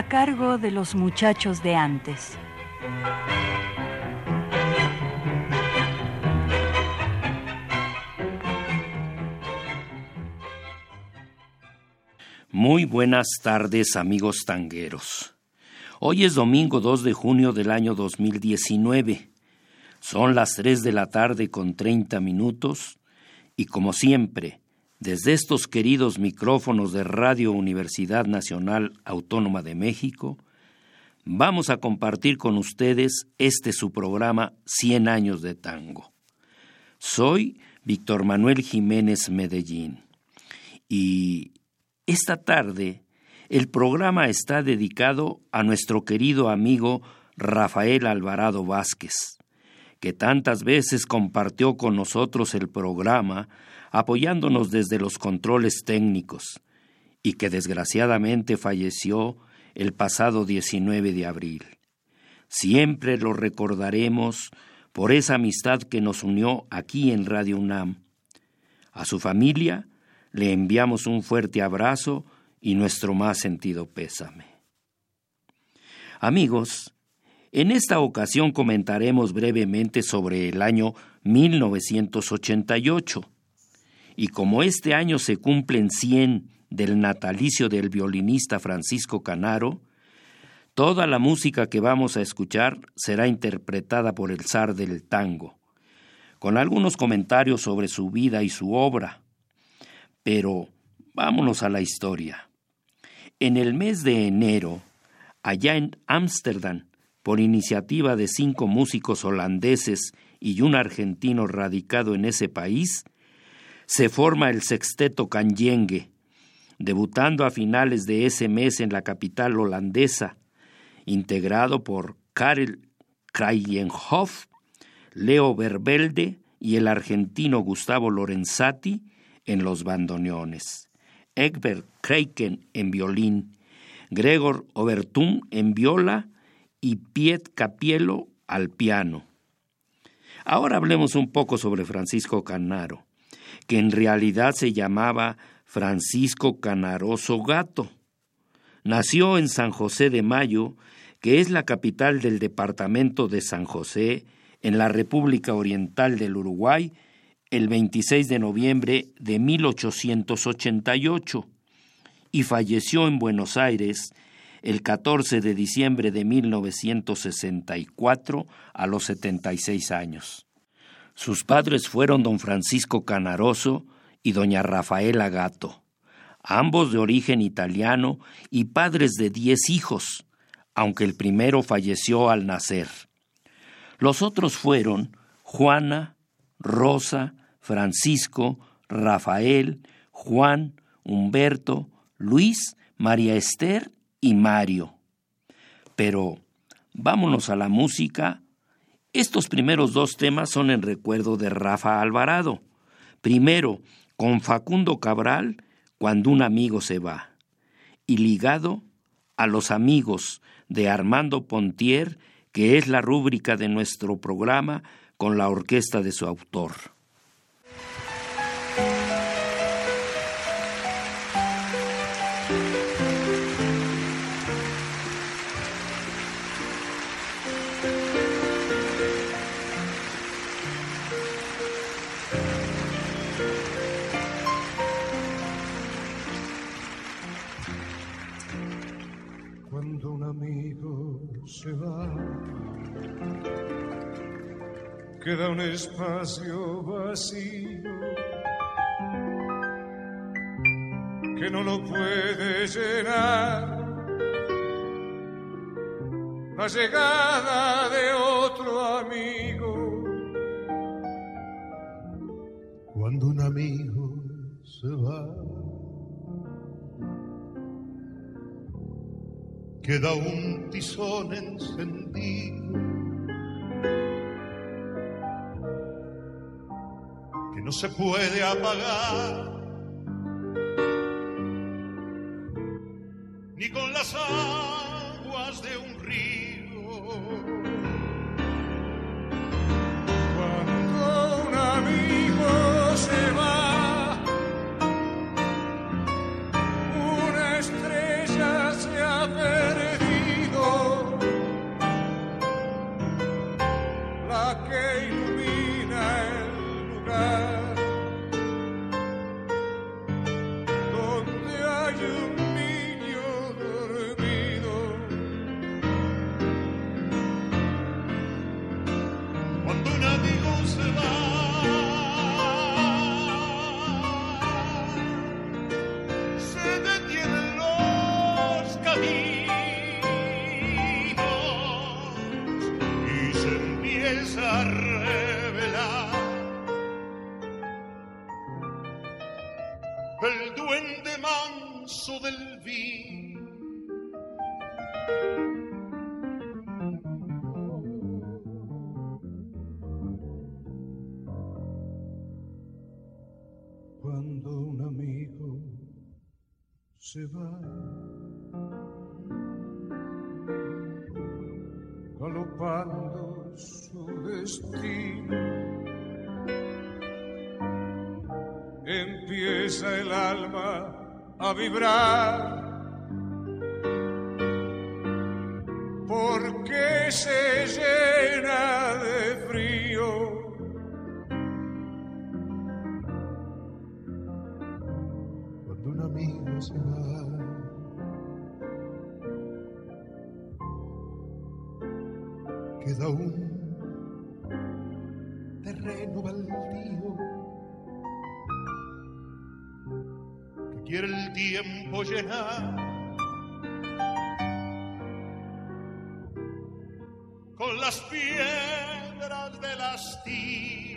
A cargo de los muchachos de antes. Muy buenas tardes amigos tangueros. Hoy es domingo 2 de junio del año 2019. Son las 3 de la tarde con 30 minutos y como siempre, desde estos queridos micrófonos de Radio Universidad Nacional Autónoma de México, vamos a compartir con ustedes este su programa 100 años de tango. Soy Víctor Manuel Jiménez Medellín y esta tarde el programa está dedicado a nuestro querido amigo Rafael Alvarado Vázquez, que tantas veces compartió con nosotros el programa apoyándonos desde los controles técnicos, y que desgraciadamente falleció el pasado 19 de abril. Siempre lo recordaremos por esa amistad que nos unió aquí en Radio UNAM. A su familia le enviamos un fuerte abrazo y nuestro más sentido pésame. Amigos, en esta ocasión comentaremos brevemente sobre el año 1988 y como este año se cumplen 100 del natalicio del violinista Francisco Canaro, toda la música que vamos a escuchar será interpretada por el zar del tango, con algunos comentarios sobre su vida y su obra. Pero vámonos a la historia. En el mes de enero, allá en Ámsterdam, por iniciativa de cinco músicos holandeses y un argentino radicado en ese país, se forma el sexteto Kanyenge, debutando a finales de ese mes en la capital holandesa, integrado por Karel Krayenhoff, Leo Verbelde y el argentino Gustavo Lorenzati en los bandoneones, Egbert Kreiken en violín, Gregor Obertum en viola y Piet Capielo al piano. Ahora hablemos un poco sobre Francisco Canaro que en realidad se llamaba Francisco Canaroso Gato. Nació en San José de Mayo, que es la capital del departamento de San José, en la República Oriental del Uruguay, el 26 de noviembre de 1888 y falleció en Buenos Aires el 14 de diciembre de 1964 a los 76 años. Sus padres fueron don Francisco Canaroso y doña Rafaela Gato, ambos de origen italiano y padres de diez hijos, aunque el primero falleció al nacer. Los otros fueron Juana, Rosa, Francisco, Rafael, Juan, Humberto, Luis, María Esther y Mario. Pero vámonos a la música estos primeros dos temas son en recuerdo de Rafa Alvarado. Primero, con Facundo Cabral, cuando un amigo se va, y ligado a los amigos de Armando Pontier, que es la rúbrica de nuestro programa con la orquesta de su autor. Queda un espacio vacío que no lo puede llenar. La llegada de otro amigo. Cuando un amigo se va, queda un tizón encendido que no se puede apagar ni con las se va. Galopando su destino, empieza el alma a vibrar. Porque se lleva Queda un terreno baldío que quiere el tiempo llenar. Con las piedras del hastío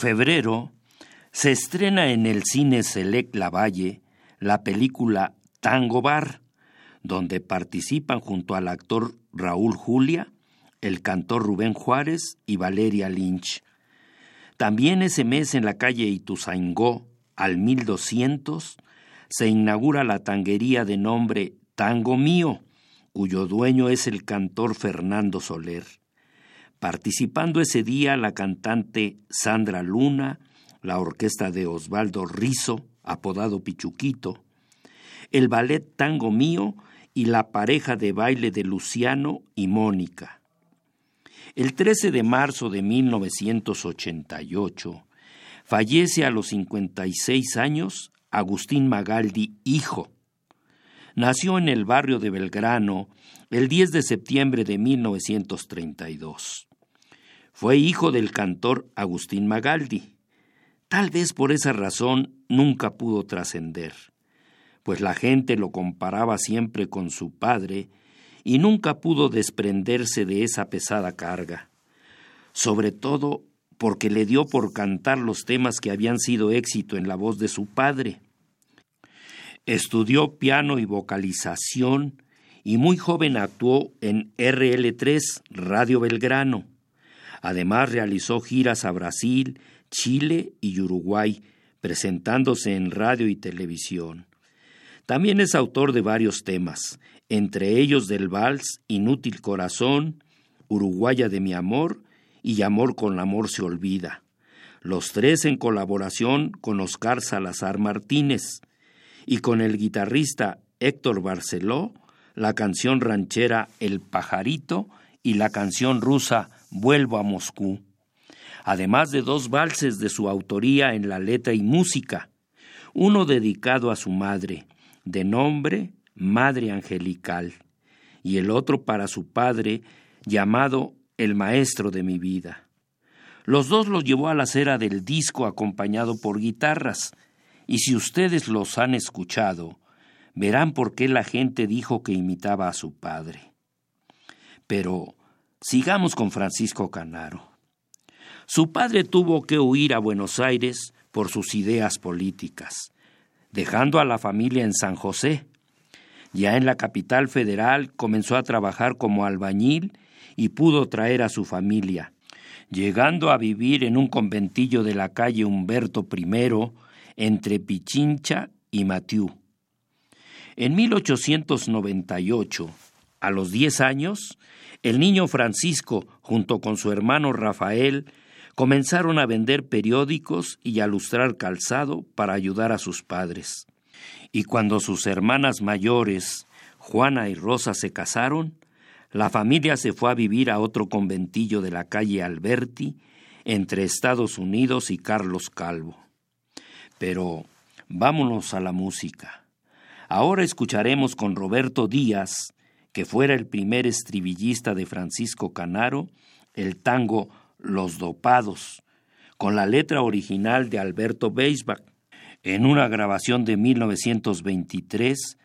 febrero se estrena en el cine Select Lavalle la película Tango Bar, donde participan junto al actor Raúl Julia, el cantor Rubén Juárez y Valeria Lynch. También ese mes en la calle Ituzaingó, al 1200, se inaugura la tanguería de nombre Tango Mío, cuyo dueño es el cantor Fernando Soler. Participando ese día la cantante Sandra Luna, la orquesta de Osvaldo Rizo, apodado Pichuquito, el ballet Tango Mío y la pareja de baile de Luciano y Mónica. El 13 de marzo de 1988 fallece a los 56 años Agustín Magaldi, hijo. Nació en el barrio de Belgrano el 10 de septiembre de 1932. Fue hijo del cantor Agustín Magaldi. Tal vez por esa razón nunca pudo trascender, pues la gente lo comparaba siempre con su padre y nunca pudo desprenderse de esa pesada carga, sobre todo porque le dio por cantar los temas que habían sido éxito en la voz de su padre. Estudió piano y vocalización y muy joven actuó en RL3 Radio Belgrano. Además realizó giras a Brasil, Chile y Uruguay, presentándose en radio y televisión. También es autor de varios temas, entre ellos del vals Inútil Corazón, Uruguaya de mi amor y Amor con amor se olvida, los tres en colaboración con Oscar Salazar Martínez y con el guitarrista Héctor Barceló, la canción ranchera El pajarito y la canción rusa Vuelvo a Moscú, además de dos valses de su autoría en la letra y música, uno dedicado a su madre, de nombre Madre Angelical, y el otro para su padre, llamado el maestro de mi vida. Los dos los llevó a la cera del disco acompañado por guitarras, y si ustedes los han escuchado, verán por qué la gente dijo que imitaba a su padre. Pero sigamos con Francisco Canaro. Su padre tuvo que huir a Buenos Aires por sus ideas políticas, dejando a la familia en San José. Ya en la capital federal comenzó a trabajar como albañil y pudo traer a su familia, llegando a vivir en un conventillo de la calle Humberto I entre Pichincha y Matiú. En 1898, a los diez años, el niño Francisco, junto con su hermano Rafael, comenzaron a vender periódicos y a lustrar calzado para ayudar a sus padres. Y cuando sus hermanas mayores, Juana y Rosa, se casaron, la familia se fue a vivir a otro conventillo de la calle Alberti, entre Estados Unidos y Carlos Calvo. Pero vámonos a la música. Ahora escucharemos con Roberto Díaz, que fuera el primer estribillista de Francisco Canaro, el tango Los Dopados, con la letra original de Alberto Beisbach, en una grabación de 1923,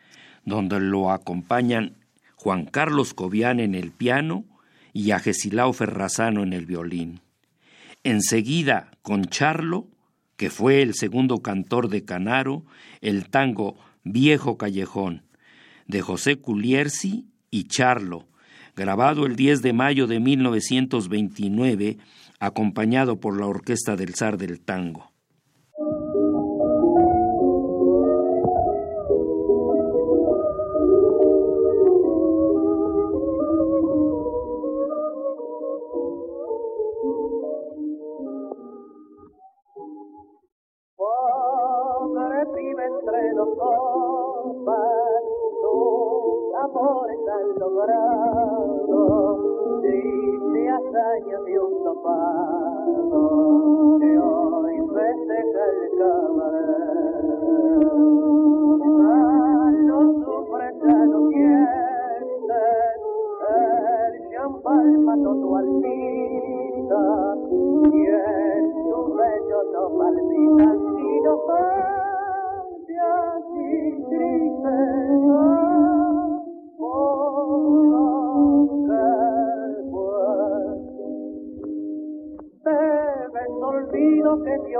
donde lo acompañan Juan Carlos Cobian en el piano y a Gesilao Ferrazano en el violín. Enseguida, con Charlo, que fue el segundo cantor de Canaro, el tango Viejo Callejón, de José Culiersi y Charlo, grabado el 10 de mayo de 1929, acompañado por la Orquesta del Zar del Tango.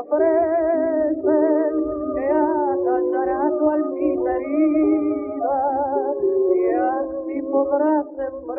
Ofrecen, que acallará tu almita herida, y así podrás amar,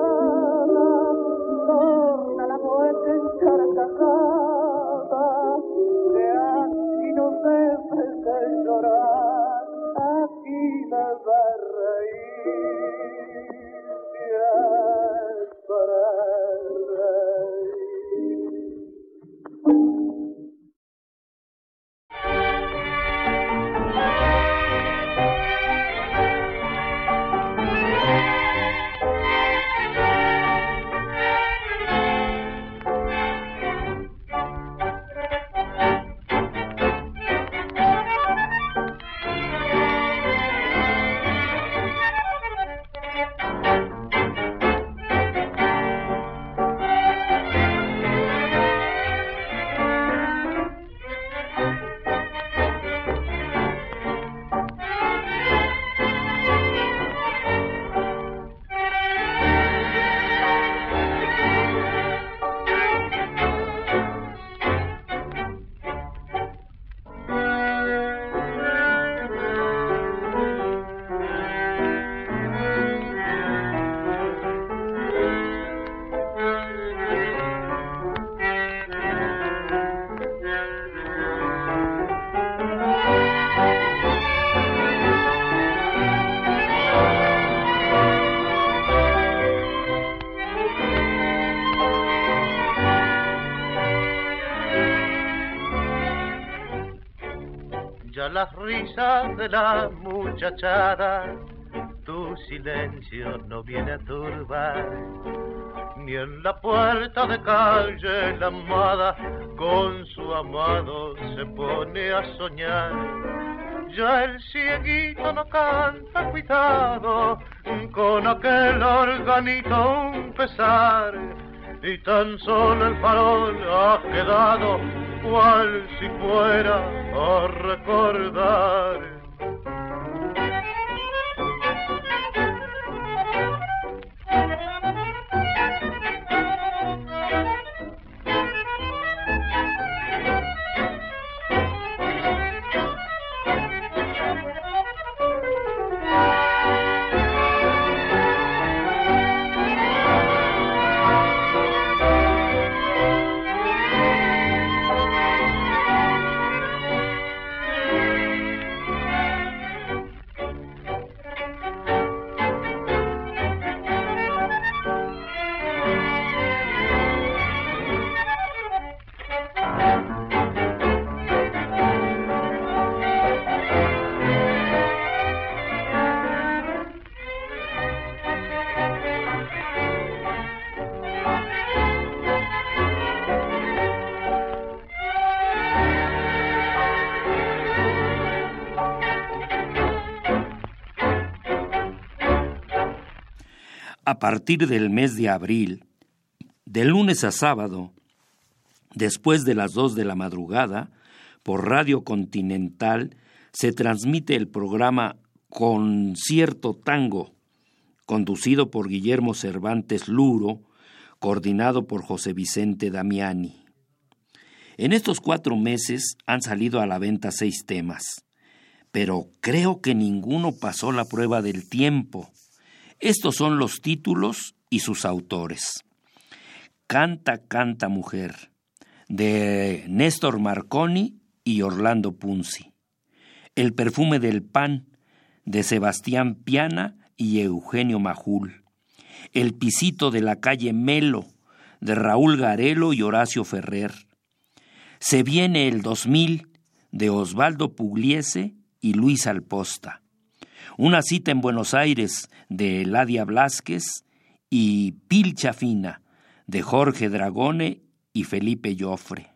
Las risas de la muchachada, tu silencio no viene a turbar. Ni en la puerta de calle la amada con su amado se pone a soñar. Ya el cieguito no canta cuidado con aquel organito un pesar y tan solo el farol ha quedado cual si fuera a recordar. Partir del mes de abril, de lunes a sábado, después de las dos de la madrugada, por Radio Continental se transmite el programa Concierto Tango, conducido por Guillermo Cervantes Luro, coordinado por José Vicente Damiani. En estos cuatro meses han salido a la venta seis temas, pero creo que ninguno pasó la prueba del tiempo. Estos son los títulos y sus autores. Canta, canta mujer, de Néstor Marconi y Orlando Punzi. El perfume del pan, de Sebastián Piana y Eugenio Majul. El pisito de la calle Melo, de Raúl Garelo y Horacio Ferrer. Se viene el 2000, de Osvaldo Pugliese y Luis Alposta. Una cita en Buenos Aires, de Eladia Blasquez y Pilcha Fina, de Jorge Dragone y Felipe Joffre.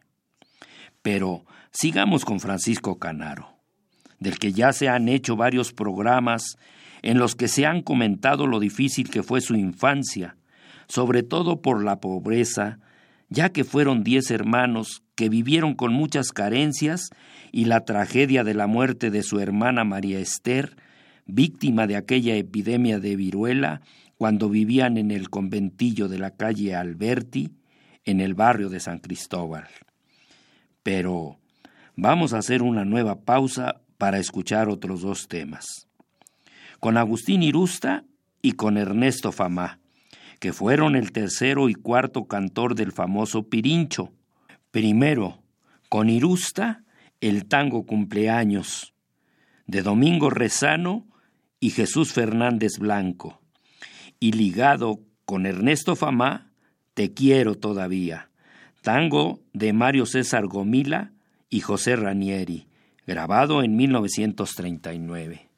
Pero sigamos con Francisco Canaro, del que ya se han hecho varios programas en los que se han comentado lo difícil que fue su infancia, sobre todo por la pobreza, ya que fueron diez hermanos que vivieron con muchas carencias y la tragedia de la muerte de su hermana María Esther, víctima de aquella epidemia de viruela cuando vivían en el conventillo de la calle Alberti, en el barrio de San Cristóbal. Pero vamos a hacer una nueva pausa para escuchar otros dos temas. Con Agustín Irusta y con Ernesto Famá, que fueron el tercero y cuarto cantor del famoso Pirincho. Primero, con Irusta, el tango cumpleaños, de Domingo Rezano y Jesús Fernández Blanco, y ligado con Ernesto Famá, Te quiero todavía, tango de Mario César Gomila y José Ranieri, grabado en 1939.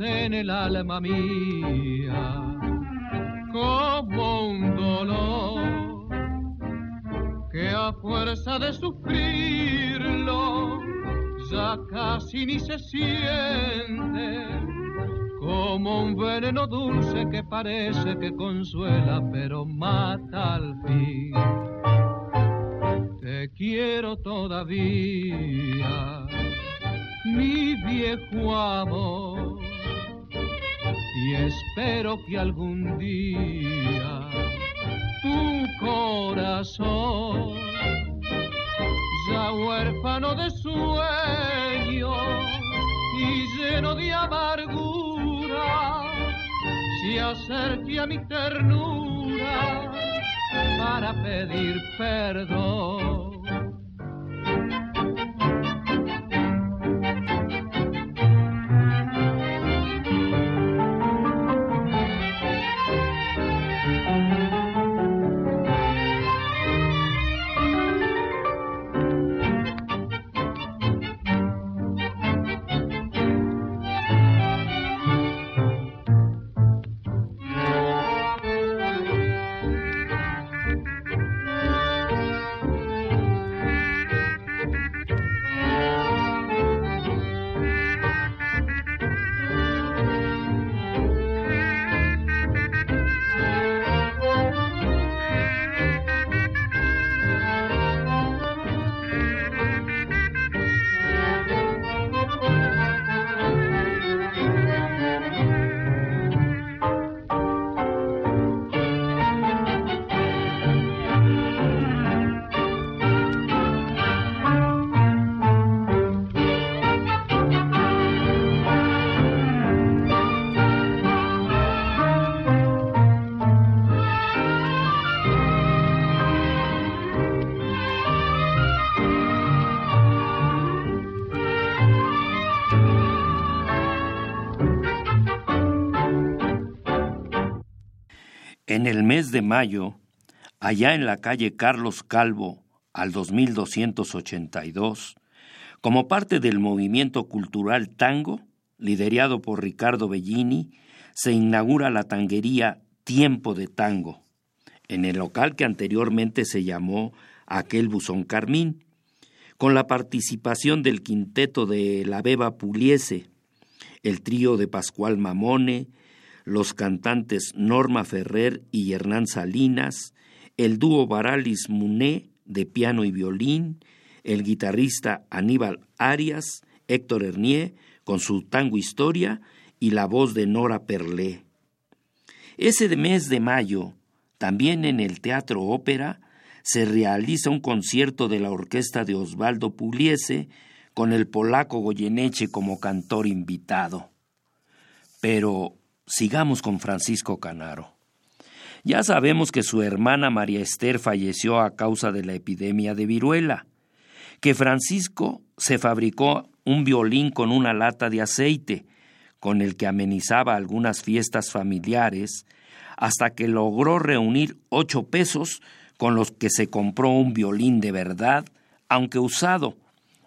En el alma mía como un dolor que a fuerza de sufrirlo ya casi ni se siente como un veneno dulce que parece que consuela pero mata al fin. Te quiero todavía, mi viejo amor, y espero que algún día tu corazón, ya huérfano de sueño y lleno de amargura, se acerque a mi ternura para pedir perdón. En el mes de mayo, allá en la calle Carlos Calvo, al 2282, como parte del movimiento cultural tango, liderado por Ricardo Bellini, se inaugura la tanguería Tiempo de Tango, en el local que anteriormente se llamó Aquel Buzón Carmín, con la participación del quinteto de La Beba Puliese, el trío de Pascual Mamone, los cantantes Norma Ferrer y Hernán Salinas, el dúo Baralis Muné de piano y violín, el guitarrista Aníbal Arias, Héctor Hernier con su tango historia y la voz de Nora Perlé. Ese mes de mayo, también en el Teatro Ópera, se realiza un concierto de la orquesta de Osvaldo Pugliese con el polaco Goyeneche como cantor invitado. Pero sigamos con Francisco Canaro. Ya sabemos que su hermana María Esther falleció a causa de la epidemia de viruela, que Francisco se fabricó un violín con una lata de aceite, con el que amenizaba algunas fiestas familiares, hasta que logró reunir ocho pesos con los que se compró un violín de verdad, aunque usado,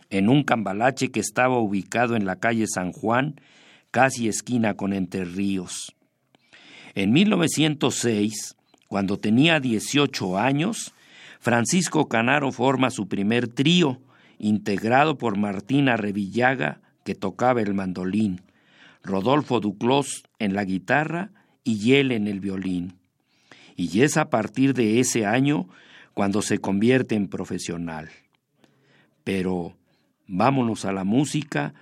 en un cambalache que estaba ubicado en la calle San Juan casi esquina con Entre Ríos. En 1906, cuando tenía 18 años, Francisco Canaro forma su primer trío, integrado por Martina Revillaga, que tocaba el mandolín, Rodolfo Duclos en la guitarra y él en el violín. Y es a partir de ese año cuando se convierte en profesional. Pero vámonos a la música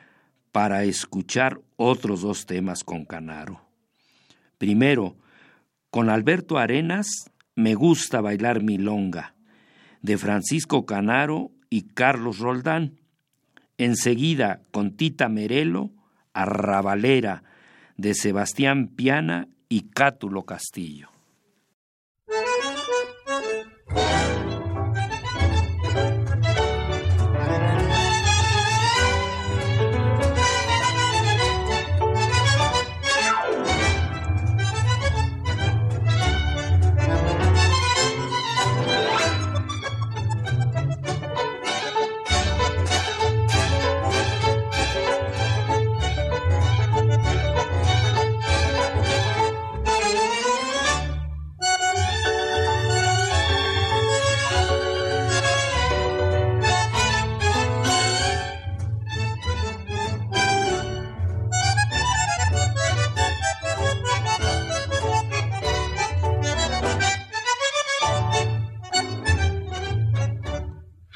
para escuchar otros dos temas con Canaro. Primero, con Alberto Arenas, Me gusta bailar milonga, de Francisco Canaro y Carlos Roldán. Enseguida, con Tita Merelo, Arrabalera, de Sebastián Piana y Cátulo Castillo.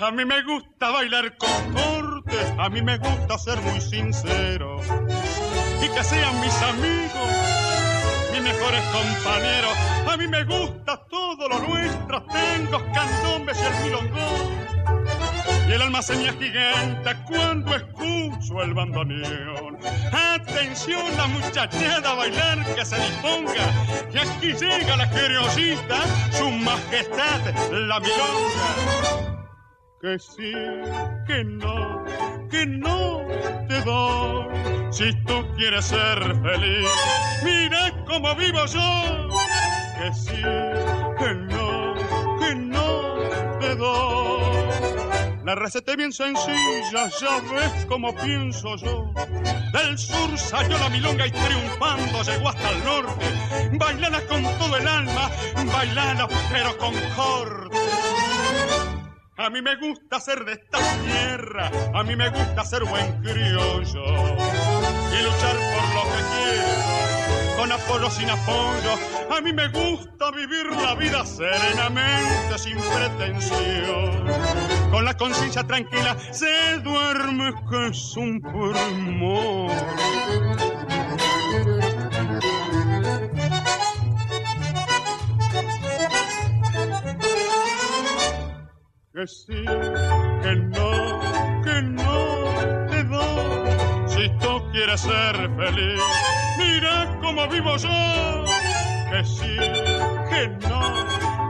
A mí me gusta bailar con cortes, a mí me gusta ser muy sincero y que sean mis amigos, mis mejores compañeros. A mí me gusta todo lo nuestro, tengo candombes y el milongón. Y el alma seña gigante cuando escucho el bandoneón. Atención la muchachada a bailar que se disponga, que aquí llega la curiosita, su majestad la milonga. Que sí, que no, que no te doy. Si tú quieres ser feliz, mira cómo vivo yo. Que sí, que no, que no te doy. La receta es bien sencilla, ya ves cómo pienso yo. Del sur salió la milonga y triunfando llegó hasta el norte. Bailala con todo el alma, bailala pero con corte. A mí me gusta ser de esta tierra, a mí me gusta ser buen criollo y luchar por lo que quiero, con apoyo sin apoyo. A mí me gusta vivir la vida serenamente, sin pretensión. Con la conciencia tranquila se duerme que es un pulmón. Que sí, que no, que no te doy. Si tú quieres ser feliz, mira cómo vivo yo. Que sí, que no,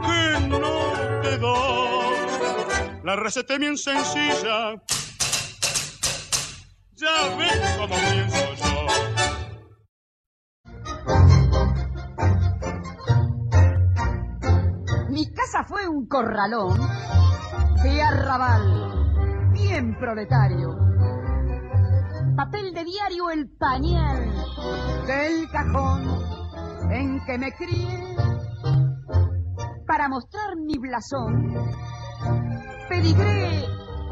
que no te doy. La receta es bien sencilla. Ya ves cómo pienso yo. Casa fue un corralón de arrabal, bien proletario. Papel de diario el pañal del cajón en que me crié. Para mostrar mi blasón, pedigré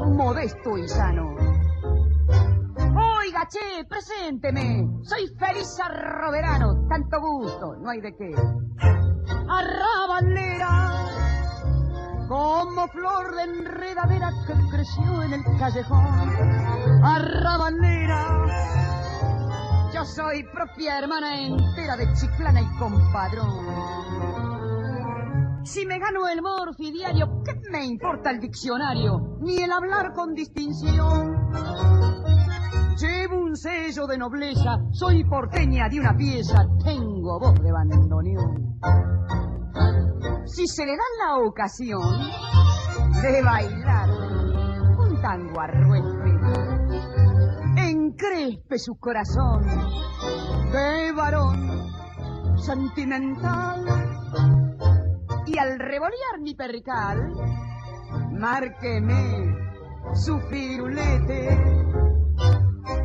modesto y sano. Oiga, che, presénteme, soy feliz arroverano, tanto gusto, no hay de qué. Arrabalera, como flor de enredadera que creció en el callejón. Arrabalera, yo soy propia hermana entera de Chiclana y compadrón. Si me gano el morfi diario, ¿qué me importa el diccionario? Ni el hablar con distinción. Llevo un sello de nobleza, soy porteña de una pieza, tengo voz de bandoneón. Si se le da la ocasión de bailar un tango arruente, encrespe su corazón de varón sentimental y al revolear mi percal, márqueme su firulete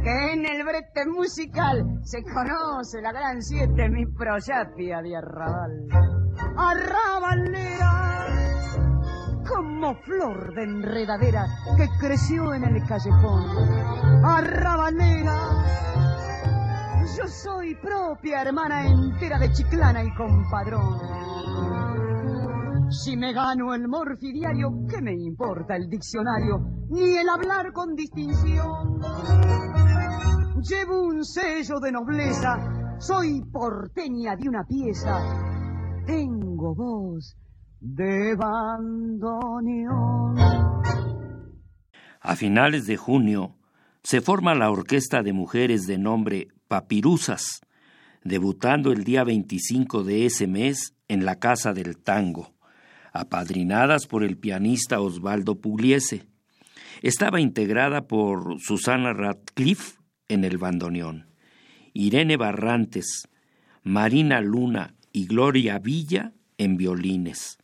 que en el brete musical se conoce la gran siete, mi proyapia de arrabal. Arrabalera, como flor de enredadera que creció en el callejón. Arrabalera, yo soy propia hermana entera de Chiclana y compadrón. Si me gano el morfi diario, ¿qué me importa el diccionario? Ni el hablar con distinción. Llevo un sello de nobleza, soy porteña de una pieza. Tengo voz de bandoneón. A finales de junio se forma la orquesta de mujeres de nombre Papirusas, debutando el día 25 de ese mes en la Casa del Tango, apadrinadas por el pianista Osvaldo Pugliese. Estaba integrada por Susana Radcliffe en el bandoneón, Irene Barrantes, Marina Luna y Gloria Villa en violines,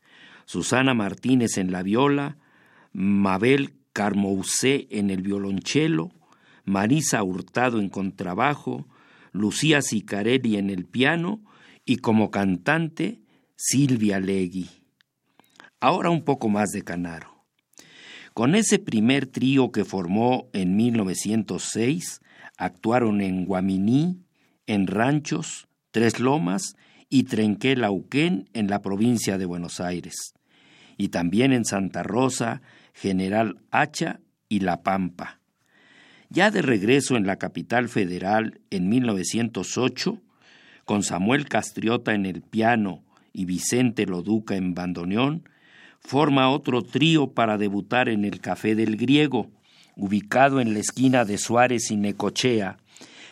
Susana Martínez en la viola, Mabel Carmousé en el violonchelo, Marisa Hurtado en contrabajo, Lucía Sicarelli en el piano y como cantante Silvia Legui. Ahora un poco más de Canaro. Con ese primer trío que formó en 1906, actuaron en Guaminí, en Ranchos, Tres Lomas y Trenquelauquén en la provincia de Buenos Aires, y también en Santa Rosa, General Hacha y La Pampa. Ya de regreso en la capital federal en 1908, con Samuel Castriota en el piano y Vicente Loduca en bandoneón, forma otro trío para debutar en el Café del Griego, ubicado en la esquina de Suárez y Necochea,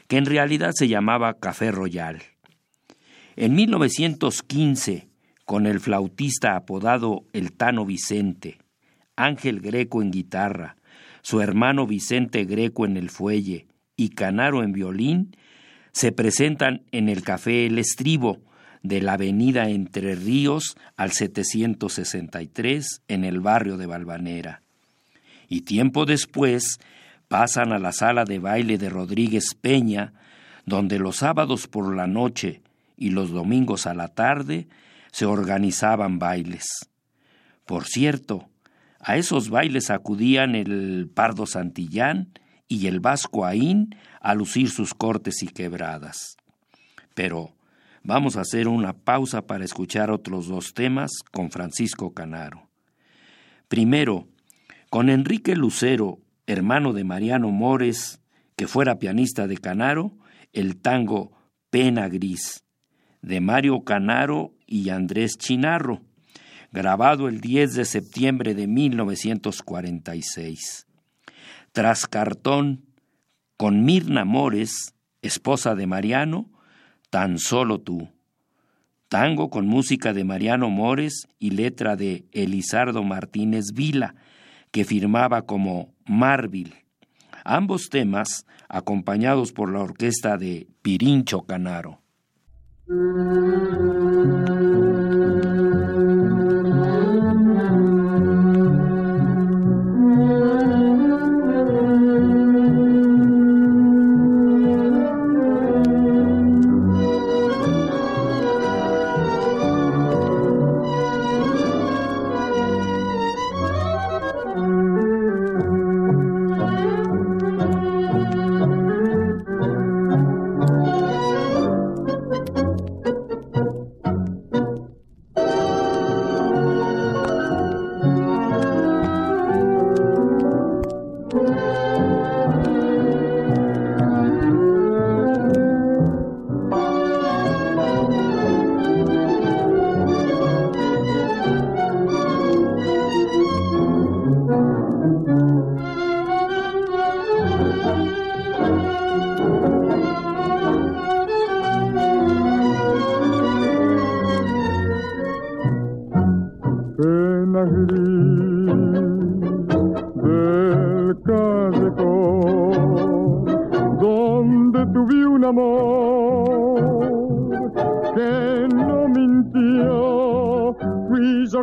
que en realidad se llamaba Café Royal. En 1915, con el flautista apodado El Tano Vicente, Ángel Greco en guitarra, su hermano Vicente Greco en el fuelle y Canaro en violín, se presentan en el Café El Estribo, de la avenida Entre Ríos al 763 en el barrio de Valvanera. Y tiempo después pasan a la sala de baile de Rodríguez Peña, donde los sábados por la noche y los domingos a la tarde se organizaban bailes. Por cierto, a esos bailes acudían el Pardo Santillán y el Vasco Aín a lucir sus cortes y quebradas. Pero Vamos a hacer una pausa para escuchar otros dos temas con Francisco Canaro. Primero, con Enrique Lucero, hermano de Mariano Mores, que fuera pianista de Canaro, el tango Pena Gris, de Mario Canaro y Andrés Chinarro, grabado el 10 de septiembre de 1946. Tras cartón, con Mirna Mores, esposa de Mariano, Tan solo tú. Tango con música de Mariano Mores y letra de Elizardo Martínez Vila, que firmaba como Marvil. Ambos temas acompañados por la orquesta de Pirincho Canaro.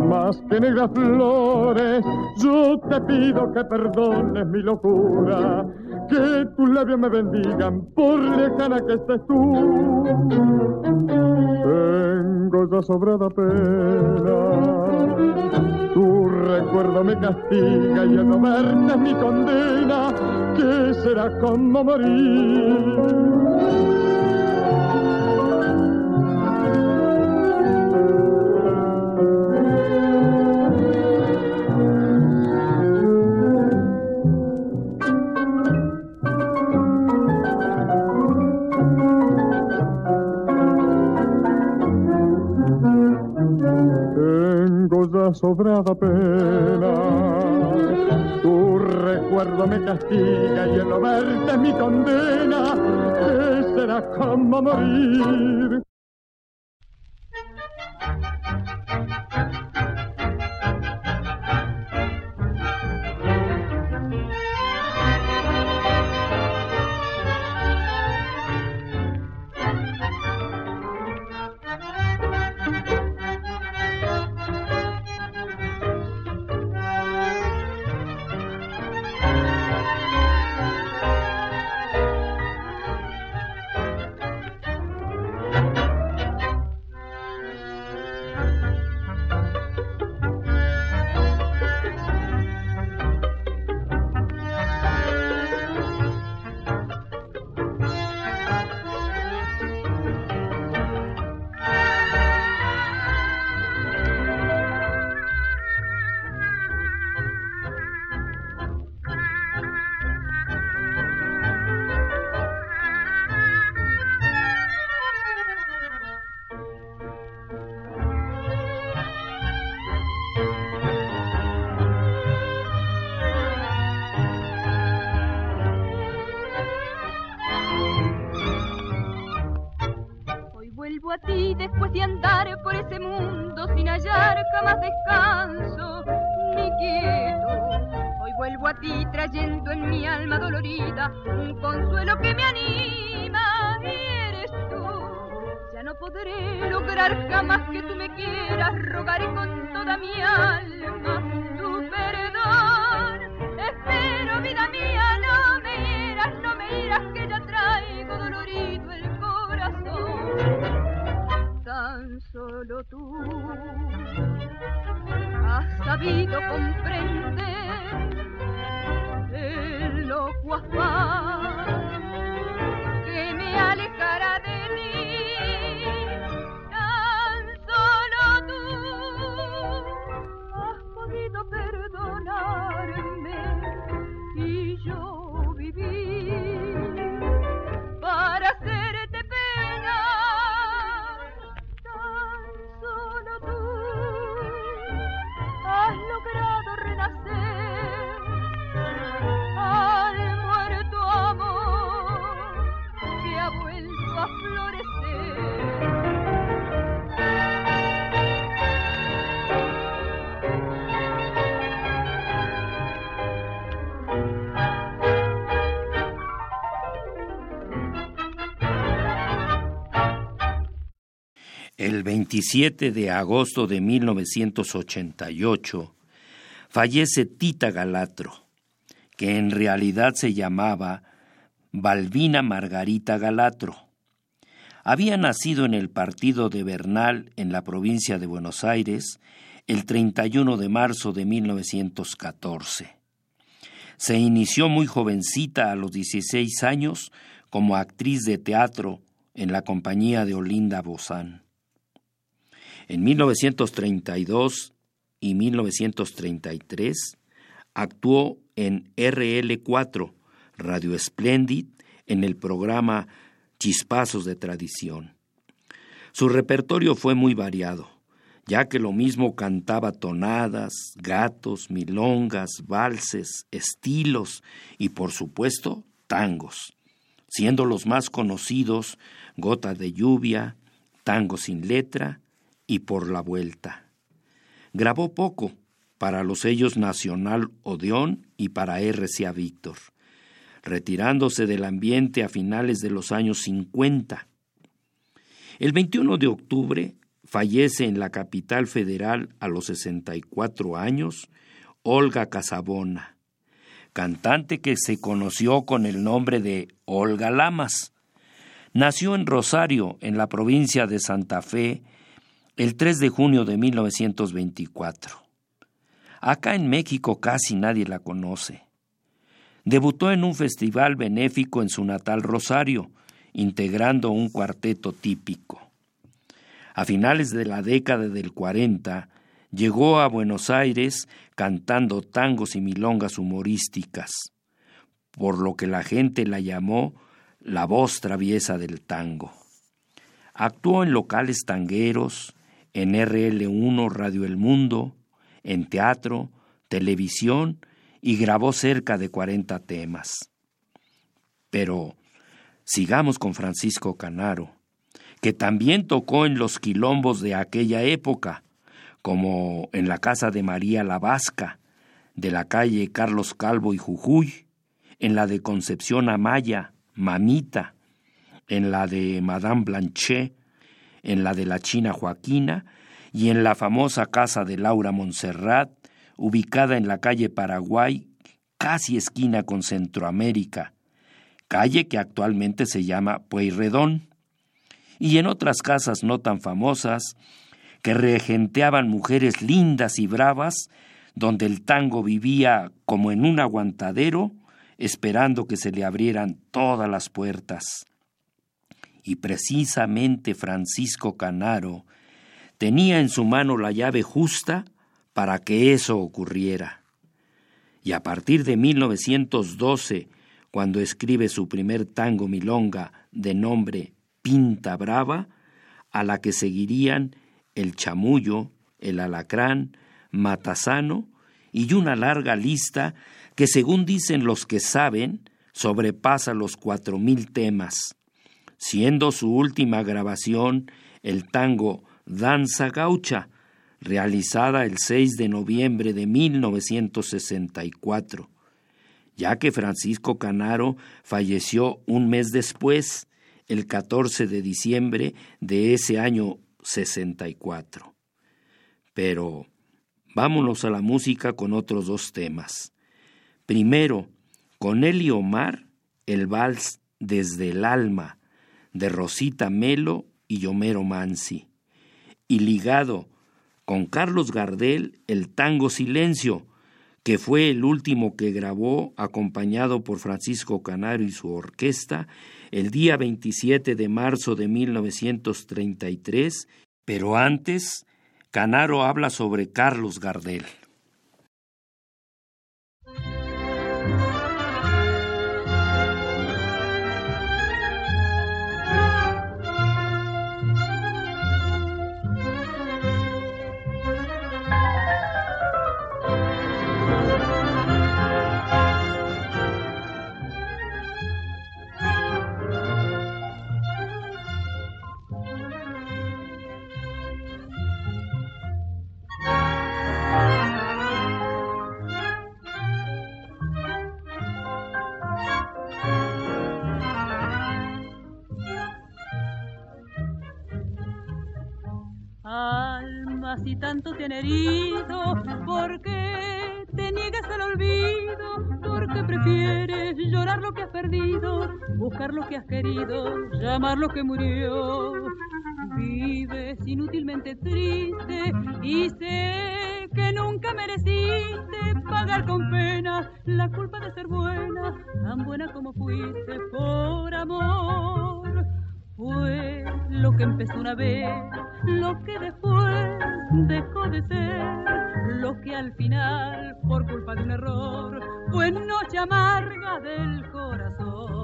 más que negras flores. Yo te pido que perdones mi locura, que tus labios me bendigan por lejana que estés tú. Tengo ya sobrada pena tu recuerdo me castiga y el no verte es mi condena, que será como morir. Sobrada pena. Tu recuerdo me castiga y el verte mi condena, será como morir. Ti trayendo en mi alma dolorida un consuelo que me anima y eres tú. Ya no podré lograr jamás que tú me quieras, rogaré con toda mi alma tu perdón. Espero, vida mía, no me irás, no me irás, que ya traigo dolorido el corazón tan solo tú has sabido comprender el El 27 de agosto de 1988 fallece Tita Galatro, que en realidad se llamaba Balbina Margarita Galatro. Había nacido en el partido de Bernal en la provincia de Buenos Aires el 31 de marzo de 1914. Se inició muy jovencita a los 16 años como actriz de teatro en la compañía de Olinda Bozán. En 1932 y 1933 actuó en RL4, Radio Splendid, en el programa Chispazos de Tradición. Su repertorio fue muy variado, ya que lo mismo cantaba tonadas, gatos, milongas, valses, estilos y por supuesto tangos, siendo los más conocidos Gota de lluvia, Tango sin letra y Por la vuelta. Grabó poco para los sellos Nacional Odeón y para RCA Víctor, retirándose del ambiente a finales de los años 50. El 21 de octubre fallece en la capital federal a los 64 años Olga Casabona, cantante que se conoció con el nombre de Olga Lamas. Nació en Rosario, en la provincia de Santa Fe, el 3 de junio de 1924. Acá en México casi nadie la conoce. Debutó en un festival benéfico en su natal Rosario, integrando un cuarteto típico. A finales de la década del 40, llegó a Buenos Aires cantando tangos y milongas humorísticas, por lo que la gente la llamó la voz traviesa del tango. Actuó en locales tangueros, en RL1 Radio El Mundo, en teatro, televisión y grabó cerca de 40 temas. Pero sigamos con Francisco Canaro, que también tocó en los quilombos de aquella época, como en la casa de María la Vasca, de la calle Carlos Calvo y Jujuy, en la de Concepción Amaya, Mamita, en la de Madame Blanchet, en la de la China Joaquina y en la famosa casa de Laura Montserrat, ubicada en la calle Paraguay, casi esquina con Centroamérica, calle que actualmente se llama Pueyrredón, y en otras casas no tan famosas, que regenteaban mujeres lindas y bravas, donde el tango vivía como en un aguantadero, esperando que se le abrieran todas las puertas. Y precisamente Francisco Canaro tenía en su mano la llave justa para que eso ocurriera. Y a partir de 1912, cuando escribe su primer tango milonga de nombre Pinta Brava, a la que seguirían El Chamullo, El Alacrán, Matasano y una larga lista que, según dicen los que saben, sobrepasa los cuatro mil temas, siendo su última grabación el tango Danza Gaucha, realizada el 6 de noviembre de 1964, ya que Francisco Canaro falleció un mes después, el 14 de diciembre de ese año 64. Pero vámonos a la música con otros dos temas. Primero, con y Omar, el vals Desde el alma, de Rosita Melo y Yomero Mansi. Y ligado con Carlos Gardel, el tango Silencio, que fue el último que grabó acompañado por Francisco Canaro y su orquesta el día 27 de marzo de 1933, pero antes Canaro habla sobre Carlos Gardel. Si tanto te han herido? ¿Por qué te niegas al olvido? ¿Por qué prefieres llorar lo que has perdido? Buscar lo que has querido, llamar lo que murió. Vives inútilmente triste y sé que nunca mereciste pagar con pena la culpa de ser buena, tan buena como fuiste por amor. Fue lo que empezó una vez, lo que después dejó de ser, lo que al final, por culpa de un error, fue noche amarga del corazón.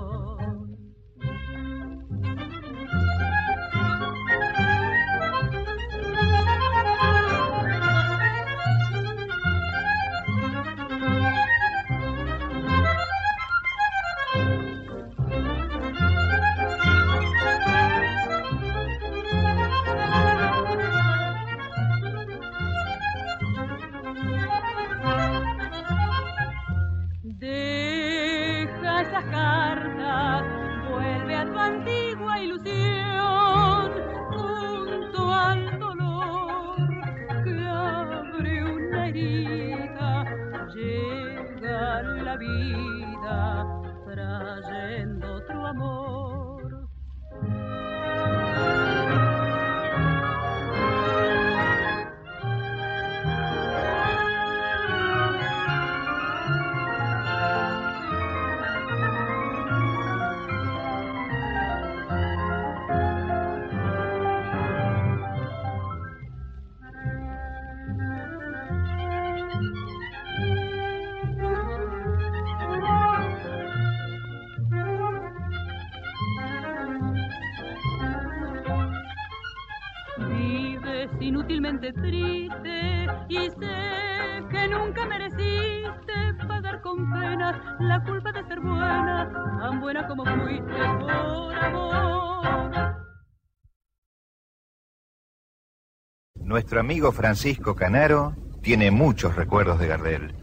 Nuestro amigo Francisco Canaro tiene muchos recuerdos de Gardel.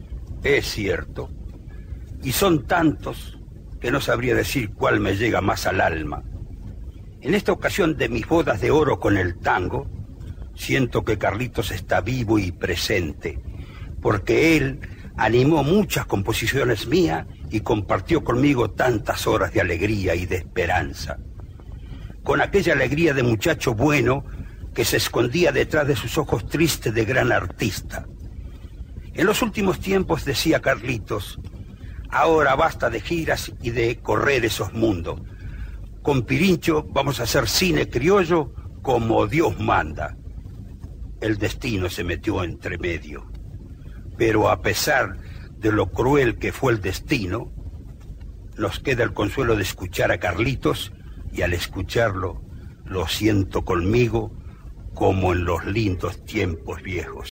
Es cierto. Y son tantos que no sabría decir cuál me llega más al alma. En esta ocasión de mis bodas de oro con el tango, siento que Carlitos está vivo y presente, porque él animó muchas composiciones mías y compartió conmigo tantas horas de alegría y de esperanza. Con aquella alegría de muchacho bueno que se escondía detrás de sus ojos tristes de gran artista. En los últimos tiempos decía Carlitos, ahora basta de giras y de correr esos mundos. Con Pirincho vamos a hacer cine criollo como Dios manda el destino se metió entre medio. Pero a pesar de lo cruel que fue el destino, nos queda el consuelo de escuchar a Carlitos y al escucharlo lo siento conmigo como en los lindos tiempos viejos.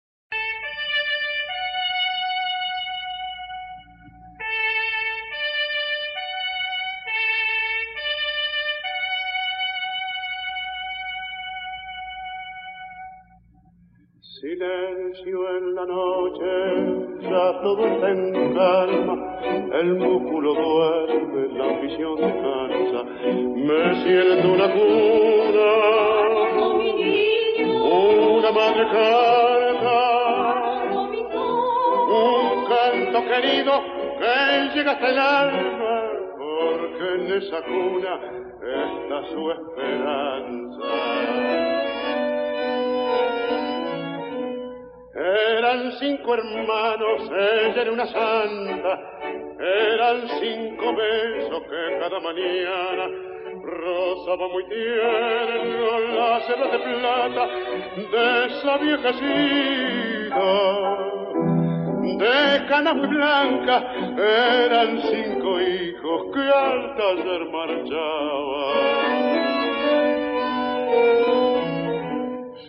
Silencio en la noche, ya todo está en calma, el músculo duerme, la ambición descansa, me siento una cuna, una madre carta, un canto querido que llega hasta el alma, porque en esa cuna está su esperanza. Eran cinco hermanos, ella era una santa. Eran cinco besos que cada mañana rozaba muy tierno la seda de plata de esa viejecita. De cana muy blanca eran cinco hijos que al taller marchaban.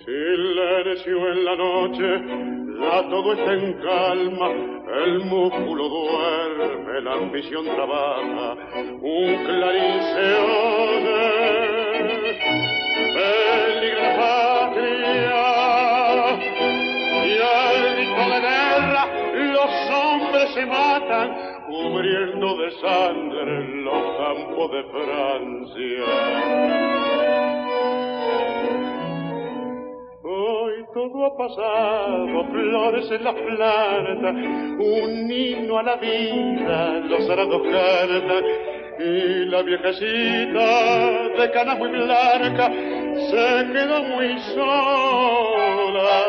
Silencio en la noche, ya todo está en calma, el músculo duerme, la ambición trabaja, un clarín se peligra patria, y al grito de guerra los hombres se matan, cubriendo de sangre los campos de Francia. Todo ha pasado, flores en la planta, un himno a la vida, los arados cartas, y la viejecita de cana muy blanca se quedó muy sola.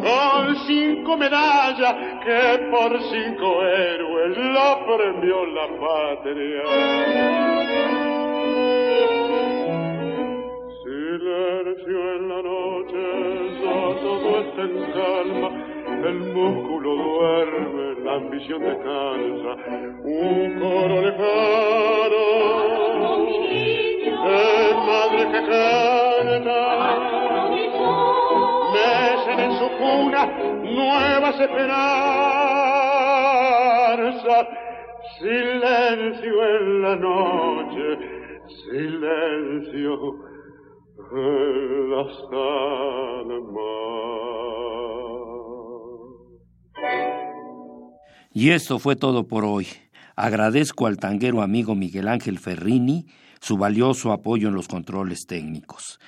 Con cinco medallas que por cinco héroes la premió la patria. Silencio en en calma, el músculo duerme, la ambición descansa, un coro lejano de madre que canta, mecen en su cuna nuevas esperanzas, silencio en la noche, silencio y esto fue todo por hoy. Agradezco al tanguero amigo Miguel Ángel Ferrini su valioso apoyo en los controles técnicos.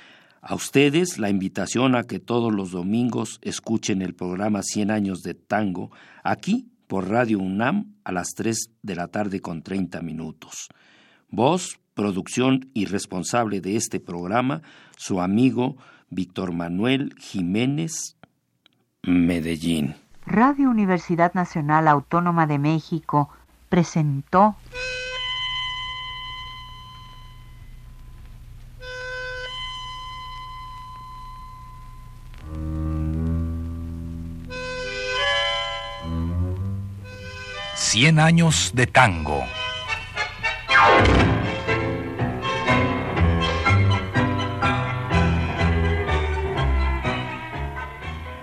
A ustedes la invitación a que todos los domingos escuchen el programa 100 años de tango aquí por Radio UNAM a las 3 de la tarde con 30 minutos. Voz, producción y responsable de este programa, su amigo Víctor Manuel Jiménez, Medellín. Radio Universidad Nacional Autónoma de México presentó Cien años de tango.